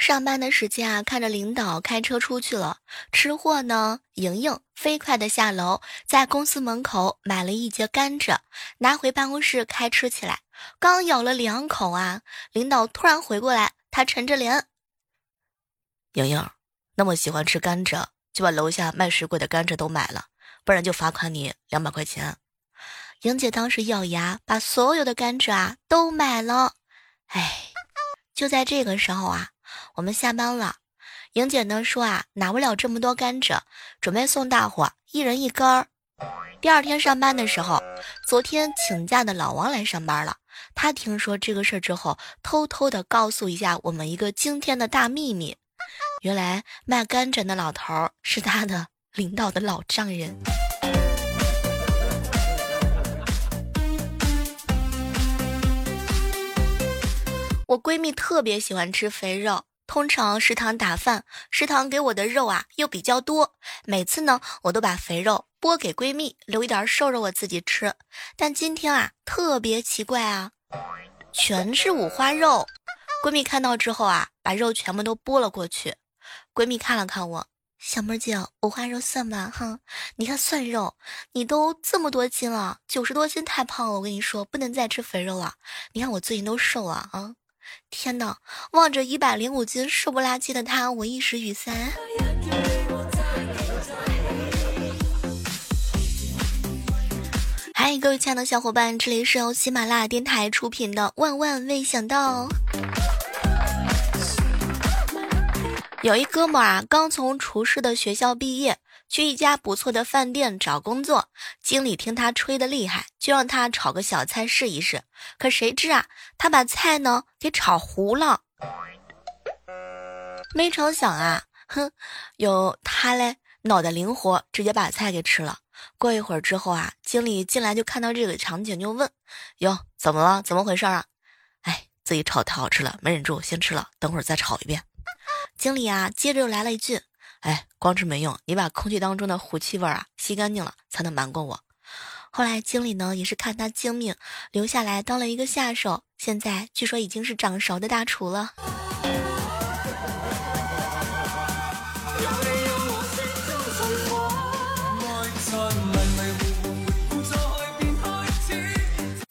上班的时间啊，看着领导开车出去了，吃货呢，莹莹飞快的下楼，在公司门口买了一节甘蔗，拿回办公室开吃起来。刚咬了两口啊，领导突然回过来，他沉着脸：“莹莹，那么喜欢吃甘蔗，就把楼下卖水果的甘蔗都买了，不然就罚款你两百块钱。”莹姐当时咬牙，把所有的甘蔗啊都买了。哎，就在这个时候啊，我们下班了。莹姐呢说啊，拿不了这么多甘蔗，准备送大伙一人一根儿。第二天上班的时候，昨天请假的老王来上班了。他听说这个事儿之后，偷偷的告诉一下我们一个惊天的大秘密：原来卖甘蔗的老头是他的领导的老丈人。我闺蜜特别喜欢吃肥肉，通常食堂打饭，食堂给我的肉啊又比较多，每次呢我都把肥肉拨给闺蜜，留一点瘦肉我自己吃。但今天啊特别奇怪啊，全是五花肉。闺蜜看到之后啊，把肉全部都拨了过去。闺蜜看了看我，小妹儿姐，五花肉算吧，哈，你看算肉，你都这么多斤了，九十多斤太胖了，我跟你说不能再吃肥肉了。你看我最近都瘦了啊。天呐！望着一百零五斤瘦不拉几的他，我一时语塞。嗨，各位亲爱的小伙伴，这里是由喜马拉雅电台出品的《万万没想到》。有一哥们啊，刚从厨师的学校毕业。去一家不错的饭店找工作，经理听他吹的厉害，就让他炒个小菜试一试。可谁知啊，他把菜呢给炒糊了。没成想啊，哼，有他嘞，脑袋灵活，直接把菜给吃了。过一会儿之后啊，经理进来就看到这个场景，就问：“哟，怎么了？怎么回事啊？”哎，自己炒太好吃了，没忍住先吃了，等会儿再炒一遍。经理啊，接着又来了一句。哎，光吃没用，你把空气当中的糊气味啊吸干净了，才能瞒过我。后来经理呢也是看他精明，留下来当了一个下手，现在据说已经是掌勺的大厨了。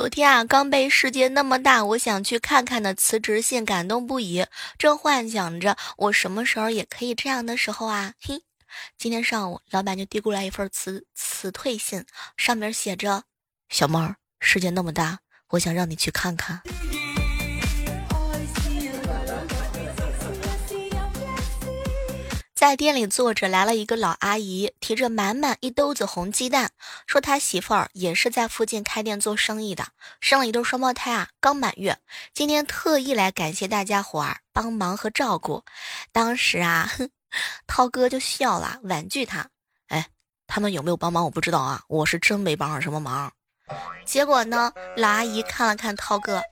昨天啊，刚被世界那么大，我想去看看的辞职信感动不已。正幻想着我什么时候也可以这样的时候啊，嘿，今天上午老板就递过来一份辞辞退信，上面写着：“小妹，世界那么大，我想让你去看看。”在店里坐着，来了一个老阿姨，提着满满一兜子红鸡蛋，说他媳妇儿也是在附近开店做生意的，生了一对双胞胎啊，刚满月，今天特意来感谢大家伙儿帮忙和照顾。当时啊，涛哥就笑了，婉拒他：“哎，他们有没有帮忙我不知道啊，我是真没帮上什么忙。”结果呢，老阿姨看了看涛哥，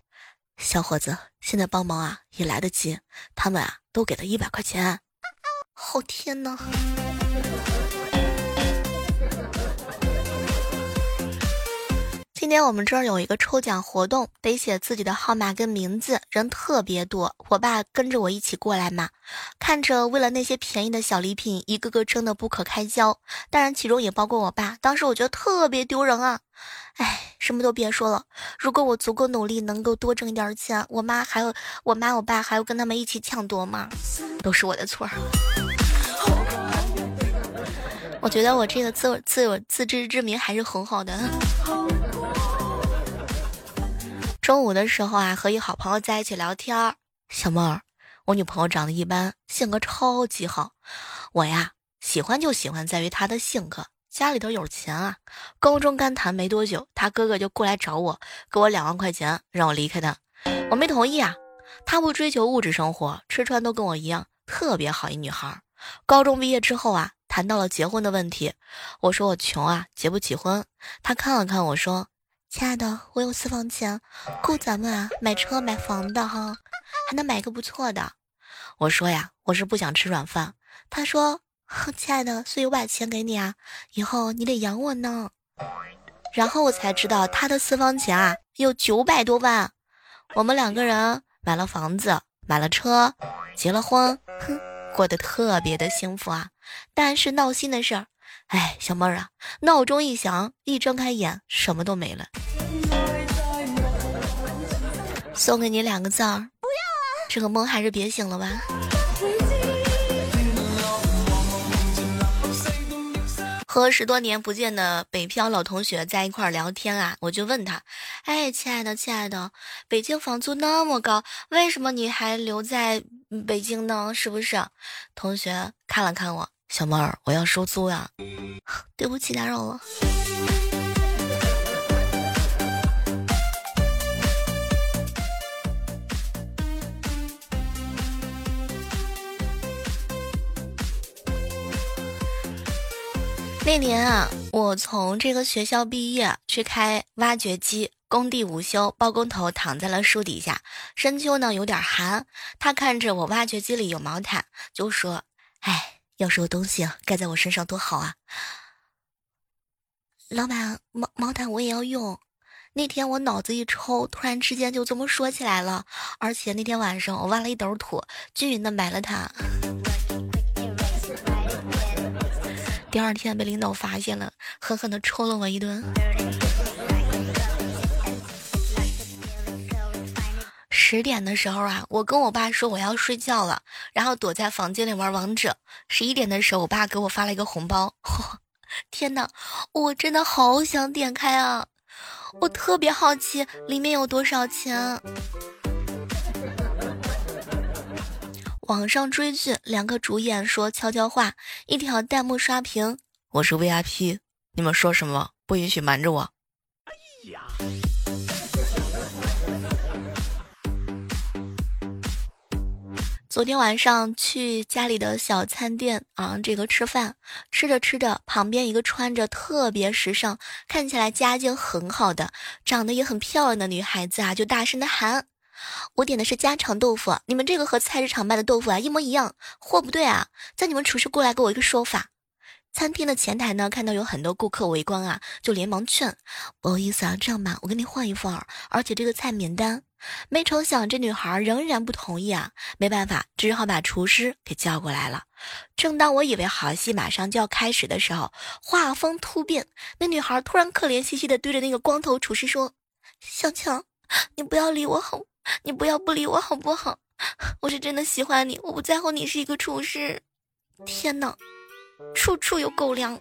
小伙子，现在帮忙啊也来得及，他们啊都给他一百块钱。好天呐！今天我们这儿有一个抽奖活动，得写自己的号码跟名字，人特别多。我爸跟着我一起过来嘛，看着为了那些便宜的小礼品，一个个争得不可开交。当然，其中也包括我爸。当时我觉得特别丢人啊！哎，什么都别说了，如果我足够努力，能够多挣一点钱，我妈还有我妈我爸还要跟他们一起抢夺吗？都是我的错。我觉得我这个自我自有自知之明还是很好的。中午的时候啊，和一好朋友在一起聊天儿。小妹儿，我女朋友长得一般，性格超级好。我呀，喜欢就喜欢在于她的性格，家里头有钱啊。高中刚谈没多久，她哥哥就过来找我，给我两万块钱，让我离开他。我没同意啊。她不追求物质生活，吃穿都跟我一样，特别好一女孩。高中毕业之后啊。谈到了结婚的问题，我说我穷啊，结不起婚。他看了看我说：“亲爱的，我有私房钱，够咱们啊买车买房的哈，还能买个不错的。”我说呀，我是不想吃软饭。他说：“亲爱的，所以我把钱给你啊，以后你得养我呢。”然后我才知道他的私房钱啊有九百多万。我们两个人买了房子，买了车，结了婚，哼，过得特别的幸福啊。但是闹心的事儿，哎，小妹儿啊，闹钟一响，一睁开眼，什么都没了。送给你两个字儿，不要啊！这个梦还是别醒了吧。和十多年不见的北漂老同学在一块儿聊天啊，我就问他：“哎，亲爱的，亲爱的，北京房租那么高，为什么你还留在北京呢？是不是？”同学看了看我，小妹儿，我要收租呀，对不起，打扰了。那年啊，我从这个学校毕业，去开挖掘机，工地午休，包工头躺在了树底下，深秋呢有点寒，他看着我挖掘机里有毛毯，就说：“哎，要是有东西啊盖在我身上多好啊！”老板，毛毛毯我也要用。那天我脑子一抽，突然之间就这么说起来了，而且那天晚上我挖了一斗土，均匀的埋了它。第二天被领导发现了，狠狠的抽了我一顿。十点的时候啊，我跟我爸说我要睡觉了，然后躲在房间里玩王者。十一点的时候，我爸给我发了一个红包。天哪，我真的好想点开啊！我特别好奇里面有多少钱。网上追剧，两个主演说悄悄话，一条弹幕刷屏：“我是 VIP，你们说什么不允许瞒着我。”哎呀！昨天晚上去家里的小餐店啊，这个吃饭，吃着吃着，旁边一个穿着特别时尚、看起来家境很好的、长得也很漂亮的女孩子啊，就大声的喊。我点的是家常豆腐，你们这个和菜市场卖的豆腐啊一模一样，货不对啊！叫你们厨师过来给我一个说法。餐厅的前台呢，看到有很多顾客围观啊，就连忙劝：“不好意思啊，这样吧，我给你换一份儿，而且这个菜免单。”没成想这女孩仍然不同意啊，没办法，只好把厨师给叫过来了。正当我以为好戏马上就要开始的时候，画风突变，那女孩突然可怜兮兮的对着那个光头厨师说：“小强，你不要理我好。”你不要不理我好不好？我是真的喜欢你，我不在乎你是一个厨师。天哪，处处有狗粮。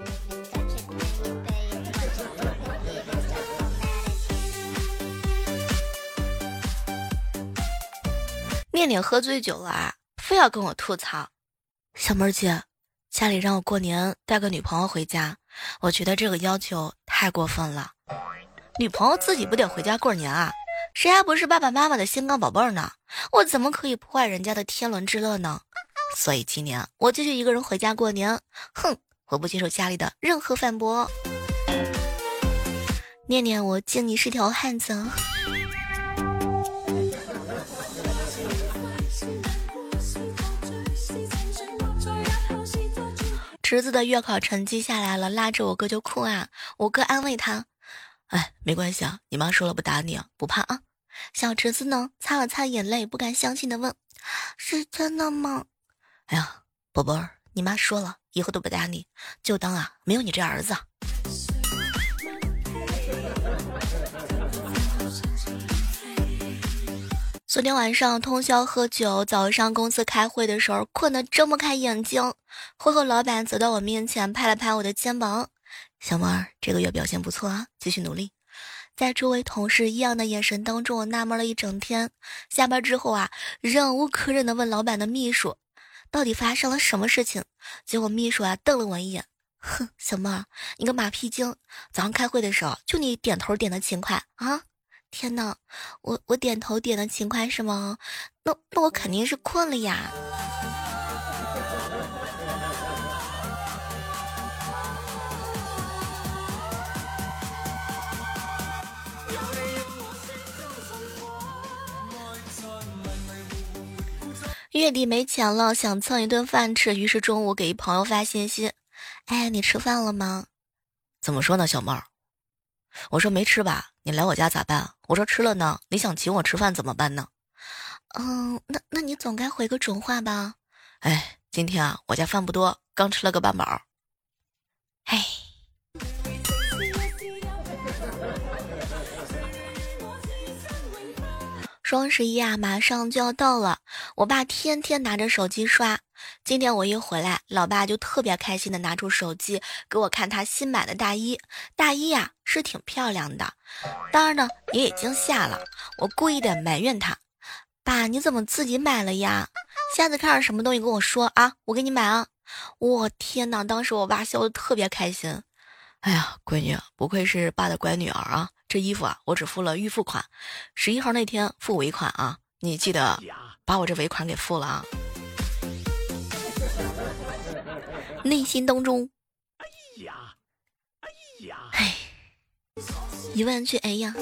面点喝醉酒了啊，非要跟我吐槽。小妹儿姐，家里让我过年带个女朋友回家，我觉得这个要求太过分了。女朋友自己不得回家过年啊？谁还不是爸爸妈妈的心肝宝贝儿呢？我怎么可以破坏人家的天伦之乐呢？所以今年我继续一个人回家过年。哼，我不接受家里的任何反驳。念念，我敬你是条汉子。侄子的月考成绩下来了，拉着我哥就哭啊。我哥安慰他：“哎，没关系啊，你妈说了不打你啊，不怕啊。”小侄子呢，擦了擦眼泪，不敢相信的问：“是真的吗？”哎呀，宝贝儿，你妈说了，以后都不打你，就当啊没有你这儿子。昨天晚上通宵喝酒，早上公司开会的时候困得睁不开眼睛。会后老板走到我面前，拍了拍我的肩膀：“小妹儿，这个月表现不错啊，继续努力。”在周围同事异样的眼神当中，我纳闷了一整天。下班之后啊，忍无可忍的问老板的秘书，到底发生了什么事情？结果秘书啊瞪了我一眼，哼，小妹儿，你个马屁精！早上开会的时候，就你点头点的勤快啊！天呐，我我点头点的勤快是吗？那那我肯定是困了呀。月底没钱了，想蹭一顿饭吃，于是中午给一朋友发信息：“哎，你吃饭了吗？”怎么说呢，小妹儿？我说没吃吧，你来我家咋办？我说吃了呢，你想请我吃饭怎么办呢？嗯，那那你总该回个准话吧？哎，今天啊，我家饭不多，刚吃了个半饱。哎。双十一啊，马上就要到了，我爸天天拿着手机刷。今天我一回来，老爸就特别开心的拿出手机给我看他新买的大衣。大衣呀是挺漂亮的，当然呢也已经下了。我故意的埋怨他：“爸，你怎么自己买了呀？下次看上什么东西跟我说啊，我给你买啊！”我天哪，当时我爸笑的特别开心。哎呀，闺女，不愧是爸的乖女儿啊！这衣服啊，我只付了预付款，十一号那天付尾款啊，你记得把我这尾款给付了啊。内心当中，哎呀，哎呀，哎，一万句哎呀。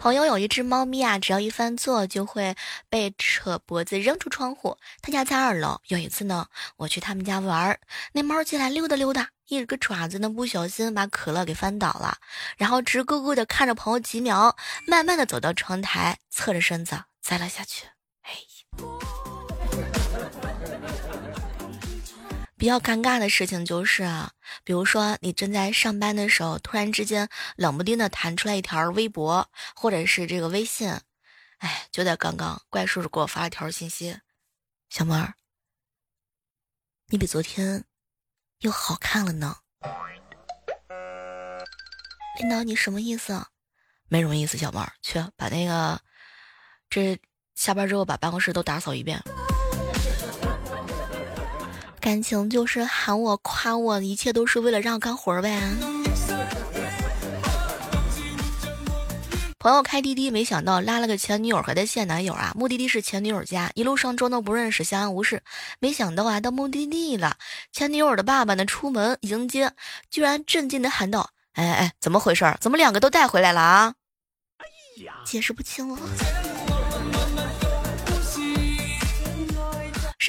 朋友有一只猫咪啊，只要一犯错就会被扯脖子扔出窗户。他家在二楼。有一次呢，我去他们家玩，那猫进来溜达溜达，一个爪子呢不小心把可乐给翻倒了，然后直勾勾的看着朋友几秒，慢慢的走到窗台，侧着身子栽了下去。哎呀。比较尴尬的事情就是啊，比如说你正在上班的时候，突然之间冷不丁的弹出来一条微博，或者是这个微信，哎，就在刚刚，怪叔叔给我发了条信息：“小妹儿，你比昨天又好看了呢。”领导，你什么意思？没什么意思，小妹儿，去把那个这下班之后把办公室都打扫一遍。感情就是喊我夸我，一切都是为了让我干活呗。朋友开滴滴，没想到拉了个前女友和他现男友啊，目的地是前女友家，一路上装作不认识，相安无事。没想到啊，到目的地了，前女友的爸爸呢出门迎接，居然震惊的喊道：“哎哎，怎么回事？怎么两个都带回来了啊？”哎呀解释不清了。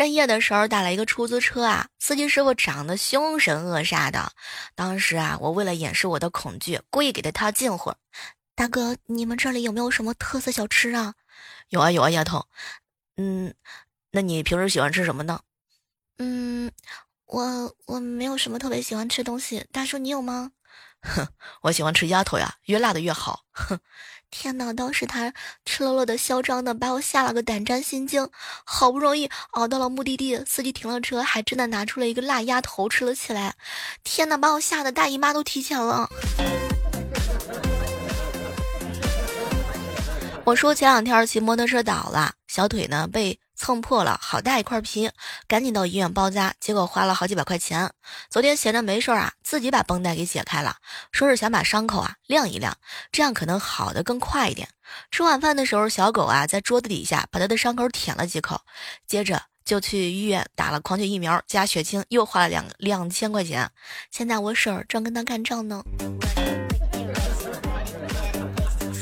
深夜的时候打了一个出租车啊，司机师傅长得凶神恶煞的。当时啊，我为了掩饰我的恐惧，故意给他套近乎。大哥，你们这里有没有什么特色小吃啊？有啊有啊，丫头。嗯，那你平时喜欢吃什么呢？嗯，我我没有什么特别喜欢吃东西。大叔，你有吗？哼，我喜欢吃丫头呀，越辣的越好。哼。天哪！当时他赤裸裸的、嚣张的，把我吓了个胆战心惊。好不容易熬到了目的地，司机停了车，还真的拿出了一个辣鸭头吃了起来。天哪！把我吓得大姨妈都提前了。我说前两天骑摩托车倒了，小腿呢被。蹭破了，好大一块皮，赶紧到医院包扎，结果花了好几百块钱。昨天闲着没事啊，自己把绷带给解开了，说是想把伤口啊晾一晾，这样可能好的更快一点。吃晚饭的时候，小狗啊在桌子底下把他的伤口舔了几口，接着就去医院打了狂犬疫苗加血清，又花了两两千块钱。现在我婶儿正跟他干仗呢。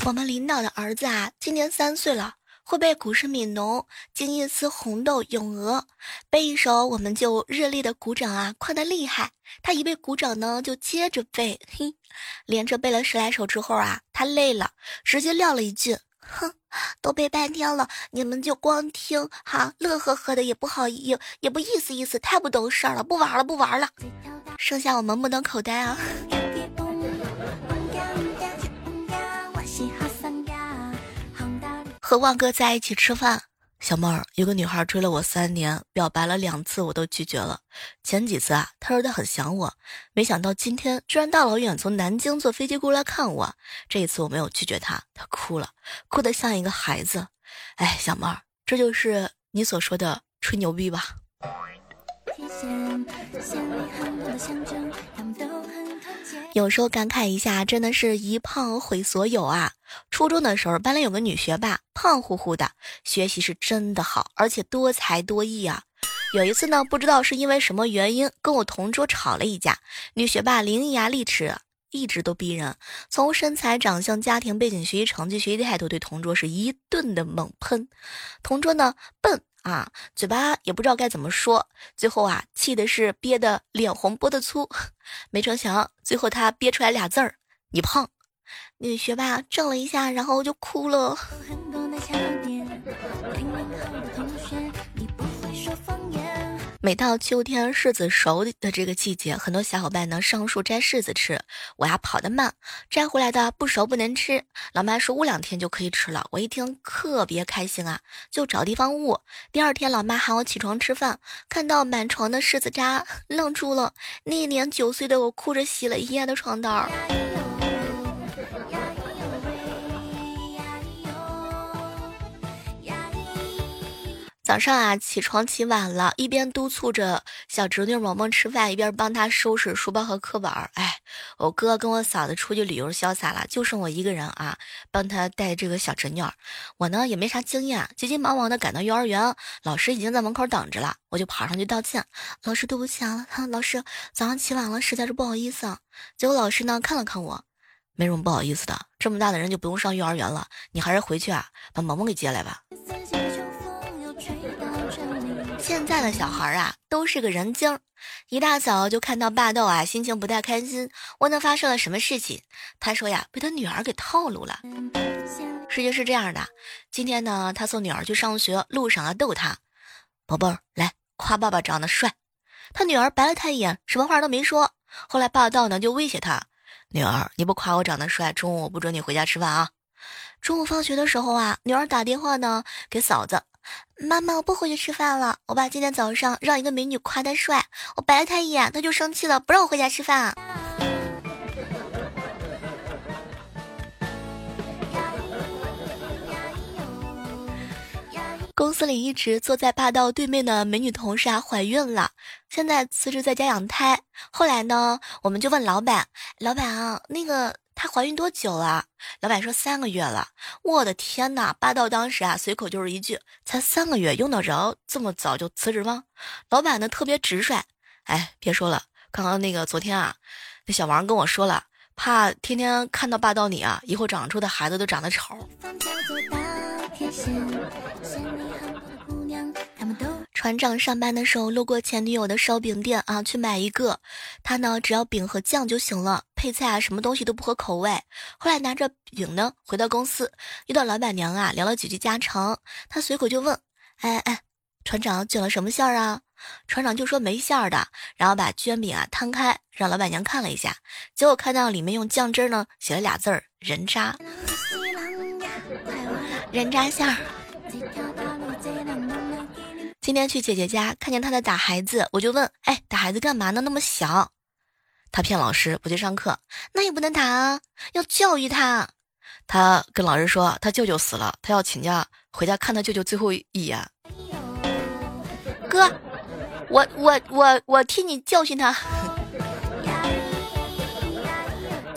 我们领导的儿子啊，今年三岁了。会背古诗悯农，敬一丝红豆咏鹅，背一首我们就热烈的鼓掌啊，夸得厉害。他一背鼓掌呢，就接着背，嘿，连着背了十来首之后啊，他累了，直接撂了一句：“哼，都背半天了，你们就光听哈，乐呵呵的也不好意，也不意思意思，太不懂事儿了，不玩了，不玩了。剩下我们目瞪口呆啊。”和旺哥在一起吃饭，小妹儿，有个女孩追了我三年，表白了两次，我都拒绝了。前几次啊，她说她很想我，没想到今天居然大老远从南京坐飞机过来看我。这一次我没有拒绝她，她哭了，哭得像一个孩子。哎，小妹儿，这就是你所说的吹牛逼吧？有时候感慨一下，真的是一胖毁所有啊！初中的时候，班里有个女学霸，胖乎乎的，学习是真的好，而且多才多艺啊。有一次呢，不知道是因为什么原因，跟我同桌吵了一架。女学霸伶牙俐齿，一直都逼人，从身材、长相、家庭背景、学习成绩、学习态度，对同桌是一顿的猛喷。同桌呢，笨。啊，嘴巴也不知道该怎么说，最后啊，气的是憋得脸红脖子粗。没成想，最后他憋出来俩字儿：“你胖。”女学霸怔了一下，然后就哭了。每到秋天柿子熟的这个季节，很多小伙伴呢上树摘柿子吃。我呀跑得慢，摘回来的不熟不能吃。老妈说捂两天就可以吃了。我一听特别开心啊，就找地方捂。第二天，老妈喊我起床吃饭，看到满床的柿子渣，愣住了。那一年九岁的我哭着洗了一夜的床单。早上啊，起床起晚了，一边督促着小侄女萌萌吃饭，一边帮她收拾书包和课本儿。哎，我哥跟我嫂子出去旅游潇洒了，就剩我一个人啊，帮他带这个小侄女。我呢也没啥经验，急急忙忙的赶到幼儿园，老师已经在门口等着了，我就跑上去道歉：“老师，对不起啊，老师早上起晚了，实在是不好意思。”啊。结果老师呢看了看我，没什么不好意思的，这么大的人就不用上幼儿园了，你还是回去啊，把萌萌给接来吧。现在的小孩啊，都是个人精。一大早就看到霸道啊，心情不太开心，问他发生了什么事情。他说呀，被他女儿给套路了。事情是这样的，今天呢，他送女儿去上学，路上啊逗她，宝贝儿，来夸爸爸长得帅。他女儿白了他一眼，什么话都没说。后来霸道呢就威胁他，女儿，你不夸我长得帅，中午我不准你回家吃饭啊。中午放学的时候啊，女儿打电话呢给嫂子。妈妈，我不回去吃饭了。我爸今天早上让一个美女夸他帅，我白了他一眼，他就生气了，不让我回家吃饭。公司里一直坐在霸道对面的美女同事啊，怀孕了，现在辞职在家养胎。后来呢，我们就问老板，老板啊，那个。她怀孕多久了？老板说三个月了。我的天哪！霸道当时啊，随口就是一句：“才三个月，用得着这么早就辞职吗？”老板呢特别直率。哎，别说了，刚刚那个昨天啊，那小王跟我说了，怕天天看到霸道你啊，以后长出的孩子都长得丑。船长上班的时候路过前女友的烧饼店啊，去买一个。他呢，只要饼和酱就行了，配菜啊，什么东西都不合口味。后来拿着饼呢，回到公司，遇到老板娘啊，聊了几句家常。他随口就问：“哎哎，船长卷了什么馅儿啊？”船长就说没馅儿的，然后把卷饼啊摊开，让老板娘看了一下，结果看到里面用酱汁呢写了俩字儿：人渣。人渣馅儿。今天去姐姐家，看见她在打孩子，我就问：“哎，打孩子干嘛呢？那么小？”她骗老师不去上课，那也不能打啊，要教育他。他跟老师说他舅舅死了，他要请假回家看他舅舅最后一眼。哥，我我我我替你教训他。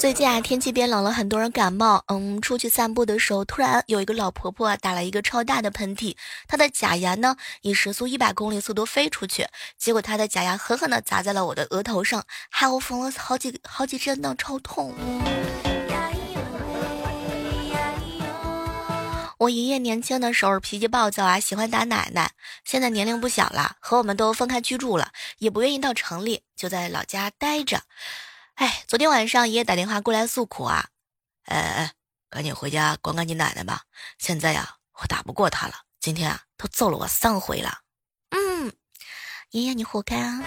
最近啊，天气变冷了，很多人感冒。嗯，出去散步的时候，突然有一个老婆婆打了一个超大的喷嚏，她的假牙呢以时速一百公里速度飞出去，结果她的假牙狠狠地砸在了我的额头上，害我缝了好几好几针呢，超痛。我爷爷年轻的时候脾气暴躁啊，喜欢打奶奶，现在年龄不小了，和我们都分开居住了，也不愿意到城里，就在老家待着。哎，昨天晚上爷爷打电话过来诉苦啊，哎哎，赶紧回家管管你奶奶吧。现在呀，我打不过他了，今天啊，都揍了我三回了。嗯，爷爷你活该啊。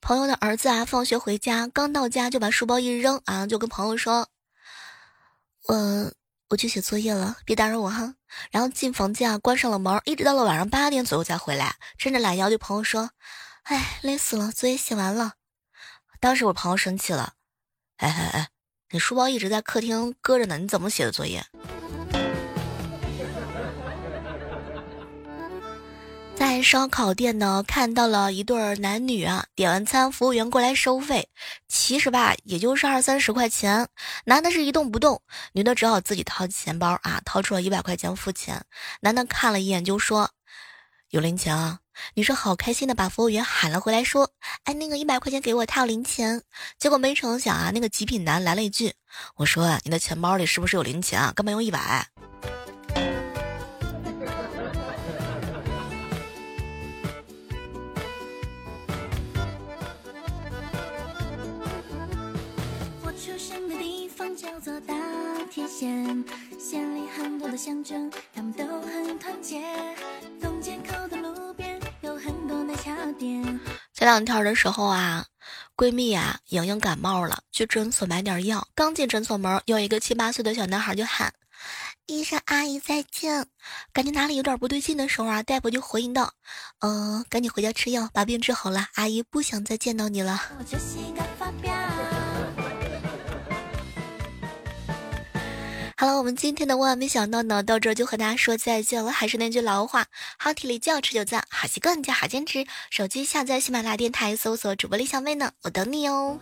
朋友的儿子啊，放学回家刚到家就把书包一扔啊，就跟朋友说，我。我去写作业了，别打扰我哈。然后进房间啊，关上了门，一直到了晚上八点左右才回来。伸着懒腰对朋友说：“哎，累死了，作业写完了。”当时我朋友生气了：“哎哎哎，你书包一直在客厅搁着呢，你怎么写的作业？”在烧烤店呢，看到了一对男女啊，点完餐，服务员过来收费，其实吧，也就是二三十块钱。男的是一动不动，女的只好自己掏钱包啊，掏出了一百块钱付钱。男的看了一眼就说：“有零钱啊。”女生好开心的把服务员喊了回来，说：“哎，那个一百块钱给我，他有零钱。”结果没成想啊，那个极品男来了一句：“我说啊你的钱包里是不是有零钱啊？干嘛用一百？”叫做大铁线，县里很多的乡镇，他们都很团结。东街口的路边有很多奶茶店。前两天的时候啊，闺蜜啊莹莹感冒了，去诊所买点药。刚进诊所门，有一个七八岁的小男孩就喊：“医生阿姨再见。”感觉哪里有点不对劲的时候啊，大夫就回应道：“嗯，赶紧回家吃药，把病治好了。阿姨不想再见到你了。”好了，我们今天的万万没想到呢，到这就和大家说再见了。还是那句老话，好体力就要持久战，好习惯就要好坚持。手机下载喜马拉雅电台，搜索主播李小妹呢，我等你哦。